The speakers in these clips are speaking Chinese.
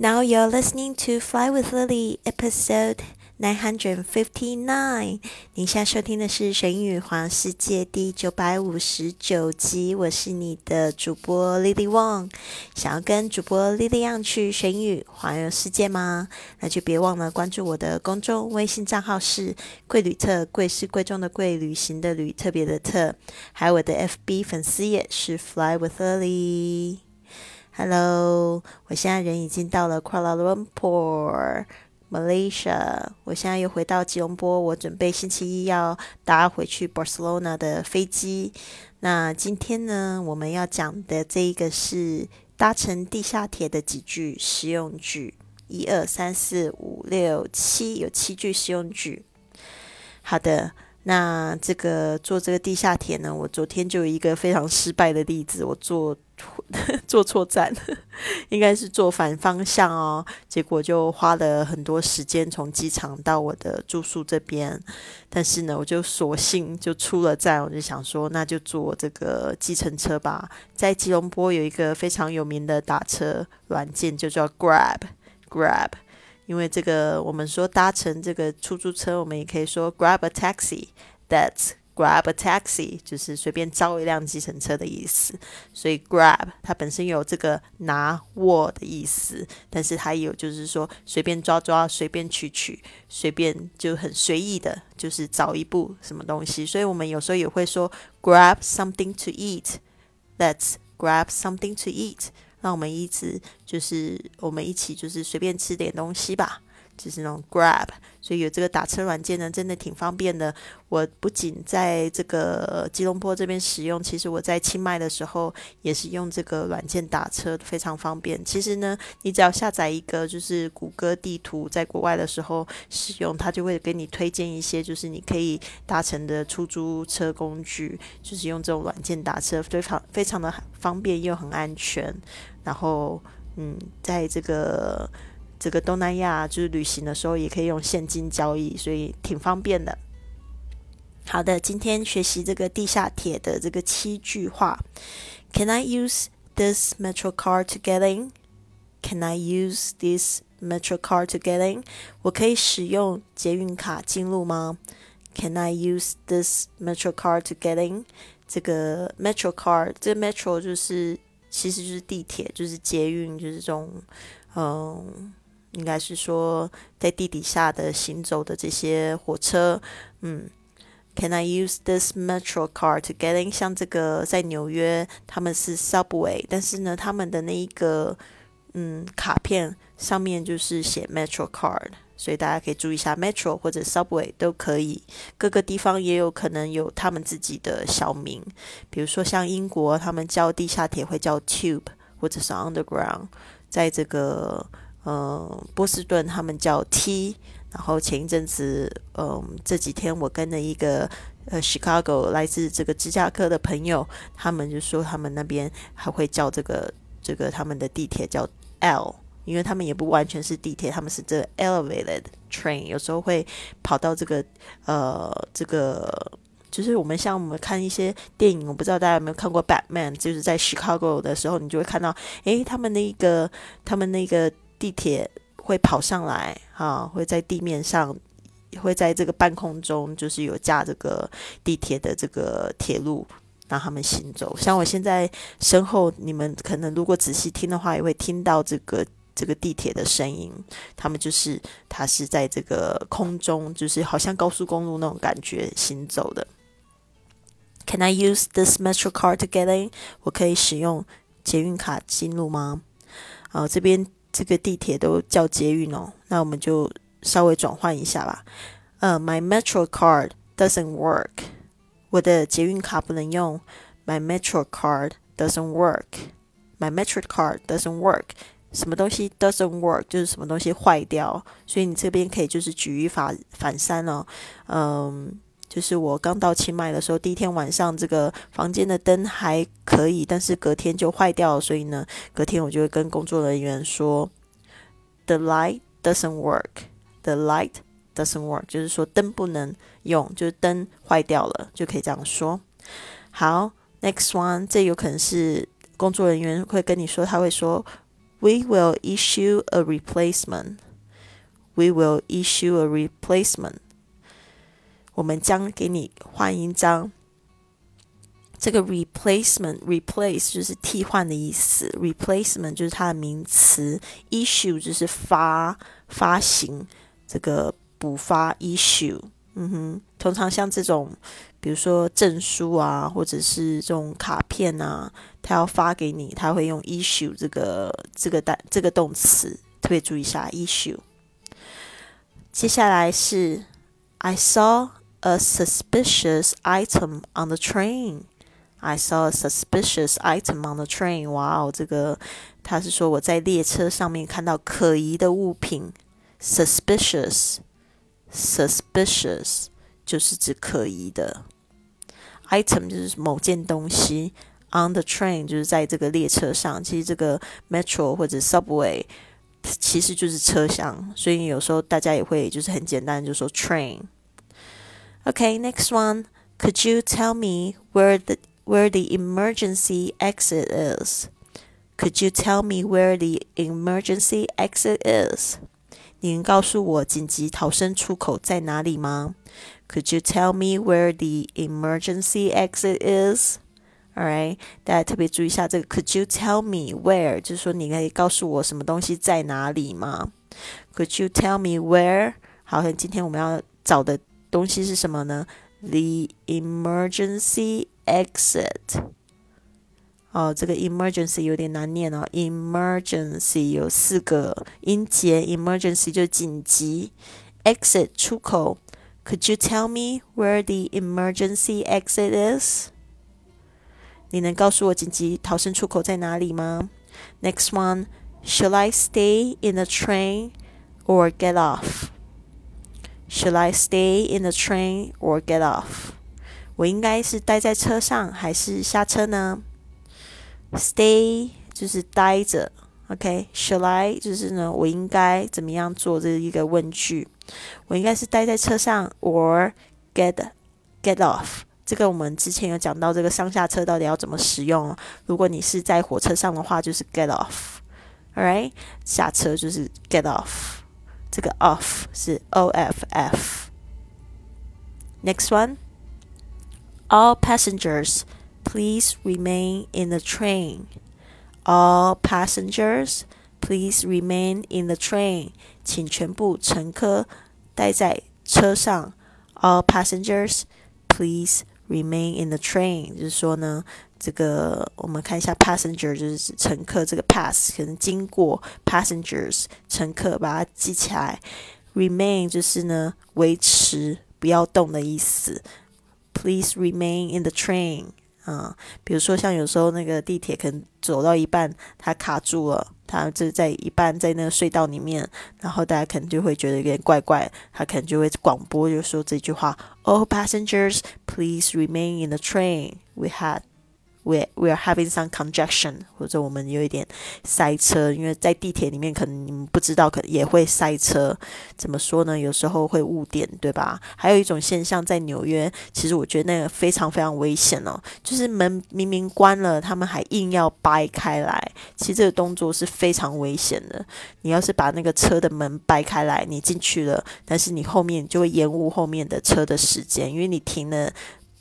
Now you're listening to Fly with Lily, episode nine hundred fifty nine。您现在收听的是《神语环世界》第九百五十九集。我是你的主播 Lily Wong。想要跟主播 Lily 一样去神语环游世界吗？那就别忘了关注我的公众微信账号是“贵旅特”，贵是贵重的贵，旅行的旅，特别的特。还有我的 FB 粉丝也是 Fly with Lily。Hello，我现在人已经到了 Kuala Lumpur, Malaysia。我现在又回到吉隆坡，我准备星期一要搭回去 Barcelona 的飞机。那今天呢，我们要讲的这一个是搭乘地下铁的几句实用句。一二三四五六七，有七句实用句。好的，那这个坐这个地下铁呢，我昨天就有一个非常失败的例子，我坐。坐错站，应该是坐反方向哦。结果就花了很多时间从机场到我的住宿这边。但是呢，我就索性就出了站，我就想说，那就坐这个计程车吧。在吉隆坡有一个非常有名的打车软件，就叫 Grab。Grab，因为这个我们说搭乘这个出租车，我们也可以说 Grab a taxi that。Grab a taxi 就是随便招一辆计程车的意思，所以 Grab 它本身有这个拿握的意思，但是它有就是说随便抓抓、随便取取、随便就很随意的，就是找一部什么东西。所以我们有时候也会说 Grab something to eat，Let's grab something to eat，让我们一直就是我们一起就是随便吃点东西吧。就是那种 Grab，所以有这个打车软件呢，真的挺方便的。我不仅在这个吉隆坡这边使用，其实我在清迈的时候也是用这个软件打车，非常方便。其实呢，你只要下载一个就是谷歌地图，在国外的时候使用，它就会给你推荐一些就是你可以搭乘的出租车工具，就是用这种软件打车，非常非常的方便又很安全。然后，嗯，在这个。这个东南亚就是旅行的时候也可以用现金交易，所以挺方便的。好的，今天学习这个地下铁的这个七句话。Can I use this metro card to get in? Can I use this metro card to get in? 我可以使用捷运卡进入吗？Can I use this metro card to get in? 这个 metro card，这个 metro 就是其实就是地铁，就是捷运，就是这种嗯。应该是说，在地底下的行走的这些火车，嗯，Can I use this metro card to get in？像这个在纽约，他们是 subway，但是呢，他们的那一个嗯卡片上面就是写 metro card，所以大家可以注意一下，metro 或者 subway 都可以。各个地方也有可能有他们自己的小名，比如说像英国，他们叫地下铁会叫 tube 或者是 underground，在这个。嗯，波士顿他们叫 T，然后前一阵子，嗯，这几天我跟了一个呃 Chicago 来自这个芝加哥的朋友，他们就说他们那边还会叫这个这个他们的地铁叫 L，因为他们也不完全是地铁，他们是这 elevated train，有时候会跑到这个呃这个就是我们像我们看一些电影，我不知道大家有没有看过 Batman，就是在 Chicago 的时候，你就会看到，诶，他们那个他们那个。地铁会跑上来，哈，会在地面上，会在这个半空中，就是有架这个地铁的这个铁路，让他们行走。像我现在身后，你们可能如果仔细听的话，也会听到这个这个地铁的声音。他们就是它是在这个空中，就是好像高速公路那种感觉行走的。Can I use this metro card to get in？我可以使用捷运卡进入吗？啊，这边。这个地铁都叫捷运哦，那我们就稍微转换一下吧。呃，My Metro card doesn't work，我的捷运卡不能用。My Metro card doesn't work。My Metro card doesn't work。什么东西 doesn't work 就是什么东西坏掉，所以你这边可以就是举一反反三哦，嗯。就是我刚到清迈的时候，第一天晚上这个房间的灯还可以，但是隔天就坏掉了，所以呢，隔天我就会跟工作人员说，the light doesn't work，the light doesn't work，就是说灯不能用，就是灯坏掉了，就可以这样说。好，next one，这有可能是工作人员会跟你说，他会说 We will issue a replacement. We will issue a replacement. 我们将给你换一张。这个 replacement replace 就是替换的意思，replacement 就是它的名词，issue 就是发发行这个补发 issue。嗯哼，通常像这种，比如说证书啊，或者是这种卡片啊，他要发给你，他会用 issue 这个这个单这个动词，特别注意一下 issue。接下来是 I saw a suspicious item on the train. I saw a suspicious item on the train. 哇哦，这个他是说我在列车上面看到可疑的物品。Suspicious, suspicious 就是指可疑的。Item 就是某件东西。On the train 就是在这个列车上。其实这个 metro 或者 subway 其实就是车厢，所以有时候大家也会就是很简单就说 train。Okay, next one. Could you tell me where the where the emergency exit is? Could you tell me where the emergency exit is? 您告诉我紧急逃生出口在哪里吗？Could you tell me where the emergency exit is? Alright，大家特别注意一下这个 Could you tell me where？就是说你可以告诉我什么东西在哪里吗？Could you tell me where？好，今天我们要找的 东西是什么呢？The emergency exit。哦，这个 emergency 有点难念哦。emergency 有四个音节，emergency 就紧急，exit 出口。Could you tell me where the emergency exit is？你能告诉我紧急逃生出口在哪里吗？Next one, should I stay in the train or get off? Should I stay in the train or get off? 我应该是待在车上还是下车呢？Stay 就是待着，OK？Should I 就是呢，我应该怎么样做？这一个问句。我应该是待在车上，or get get off。这个我们之前有讲到，这个上下车到底要怎么使用。如果你是在火车上的话，就是 get off，all right？下车就是 get off。这个 off 是 o f f。Next one. All passengers, please remain in the train. All passengers, please remain in the train. 请全部乘客待在车上。All passengers, please remain in the train. 就是说呢， 这个我们看一下 passenger 就是乘客，这个 pass 可能经过 passengers 乘客，把它记起来。remain 就是呢维持不要动的意思。Please remain in the train 啊，比如说像有时候那个地铁可能走到一半，它卡住了，它就在一半在那个隧道里面，然后大家可能就会觉得有点怪怪，他可能就会广播就说这句话：All passengers, please remain in the train. We had we we are having some congestion，或者我们有一点塞车，因为在地铁里面可能你们不知道，可也会塞车。怎么说呢？有时候会误点，对吧？还有一种现象在纽约，其实我觉得那个非常非常危险哦，就是门明明关了，他们还硬要掰开来。其实这个动作是非常危险的。你要是把那个车的门掰开来，你进去了，但是你后面就会延误后面的车的时间，因为你停了。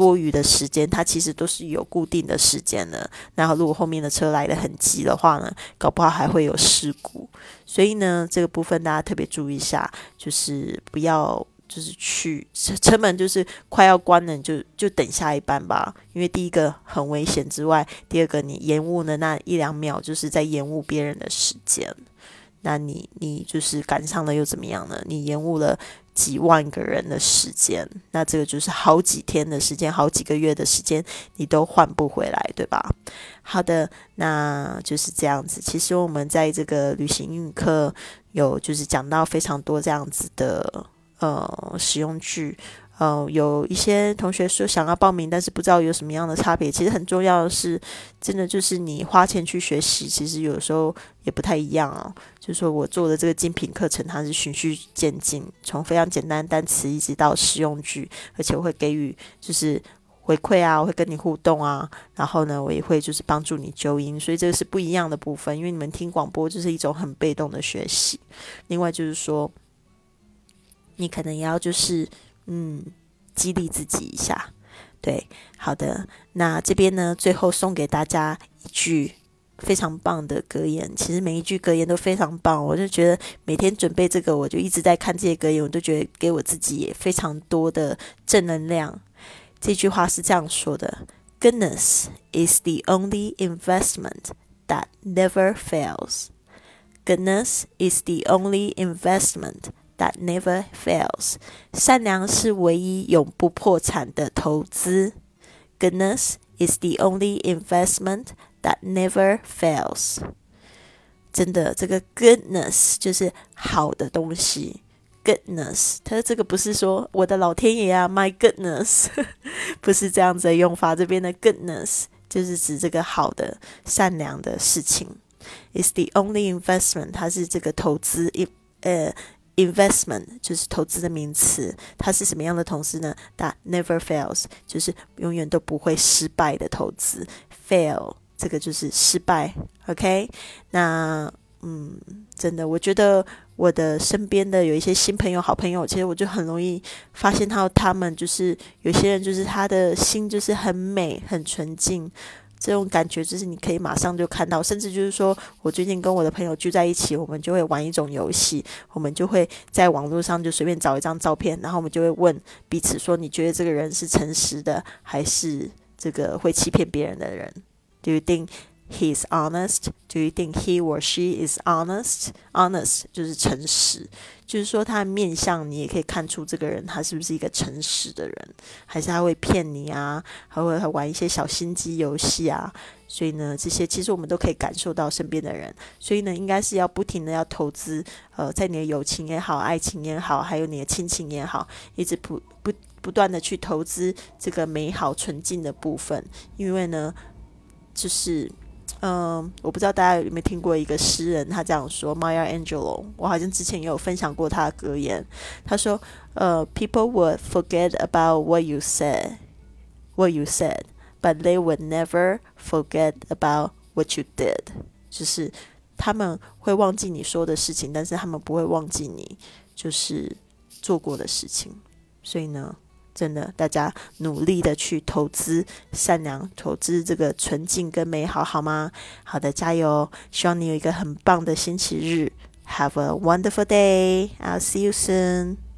多余的时间，它其实都是有固定的时间的。然后，如果后面的车来的很急的话呢，搞不好还会有事故。所以呢，这个部分大家特别注意一下，就是不要就是去车门就是快要关了，就就等下一班吧。因为第一个很危险之外，第二个你延误的那一两秒，就是在延误别人的时间。那你你就是赶上了又怎么样呢？你延误了。几万个人的时间，那这个就是好几天的时间，好几个月的时间，你都换不回来，对吧？好的，那就是这样子。其实我们在这个旅行英语课有就是讲到非常多这样子的呃使用句。呃，有一些同学说想要报名，但是不知道有什么样的差别。其实很重要的是，真的就是你花钱去学习，其实有时候也不太一样哦。就是说我做的这个精品课程，它是循序渐进，从非常简单单词一直到实用句，而且我会给予就是。回馈啊，我会跟你互动啊，然后呢，我也会就是帮助你纠音，所以这个是不一样的部分。因为你们听广播就是一种很被动的学习。另外就是说，你可能也要就是嗯激励自己一下。对，好的，那这边呢，最后送给大家一句。非常棒的格言，其实每一句格言都非常棒。我就觉得每天准备这个，我就一直在看这些格言，我都觉得给我自己也非常多的正能量。这句话是这样说的：“Goodness is the only investment that never fails. Goodness is the only investment that never fails. 善良是唯一永不破产的投资。Goodness is the only investment.” That never fails，真的，这个 goodness 就是好的东西。goodness，它这个不是说我的老天爷啊，my goodness，不是这样子的用法。这边的 goodness 就是指这个好的、善良的事情。Is the only investment，它是这个投资一呃 investment 就是投资的名词。它是什么样的投资呢？That never fails，就是永远都不会失败的投资。Fail。这个就是失败，OK？那嗯，真的，我觉得我的身边的有一些新朋友、好朋友，其实我就很容易发现到他们就是有些人，就是他的心就是很美、很纯净，这种感觉就是你可以马上就看到。甚至就是说我最近跟我的朋友聚在一起，我们就会玩一种游戏，我们就会在网络上就随便找一张照片，然后我们就会问彼此说：你觉得这个人是诚实的，还是这个会欺骗别人的人就一定 He's honest? Do you think he or she is honest? Honest 就是诚实，就是说他的面相，你也可以看出这个人他是不是一个诚实的人，还是他会骗你啊？还会玩一些小心机游戏啊？所以呢，这些其实我们都可以感受到身边的人。所以呢，应该是要不停的要投资，呃，在你的友情也好，爱情也好，还有你的亲情也好，一直不不不断的去投资这个美好纯净的部分，因为呢。就是，嗯，我不知道大家有没有听过一个诗人，他这样说：Maya Angelou，我好像之前也有分享过他的格言。他说：“呃，People would forget about what you said, what you said, but they would never forget about what you did。”就是他们会忘记你说的事情，但是他们不会忘记你就是做过的事情。所以呢。真的，大家努力的去投资善良，投资这个纯净跟美好，好吗？好的，加油！希望你有一个很棒的星期日。Have a wonderful day. I'll see you soon.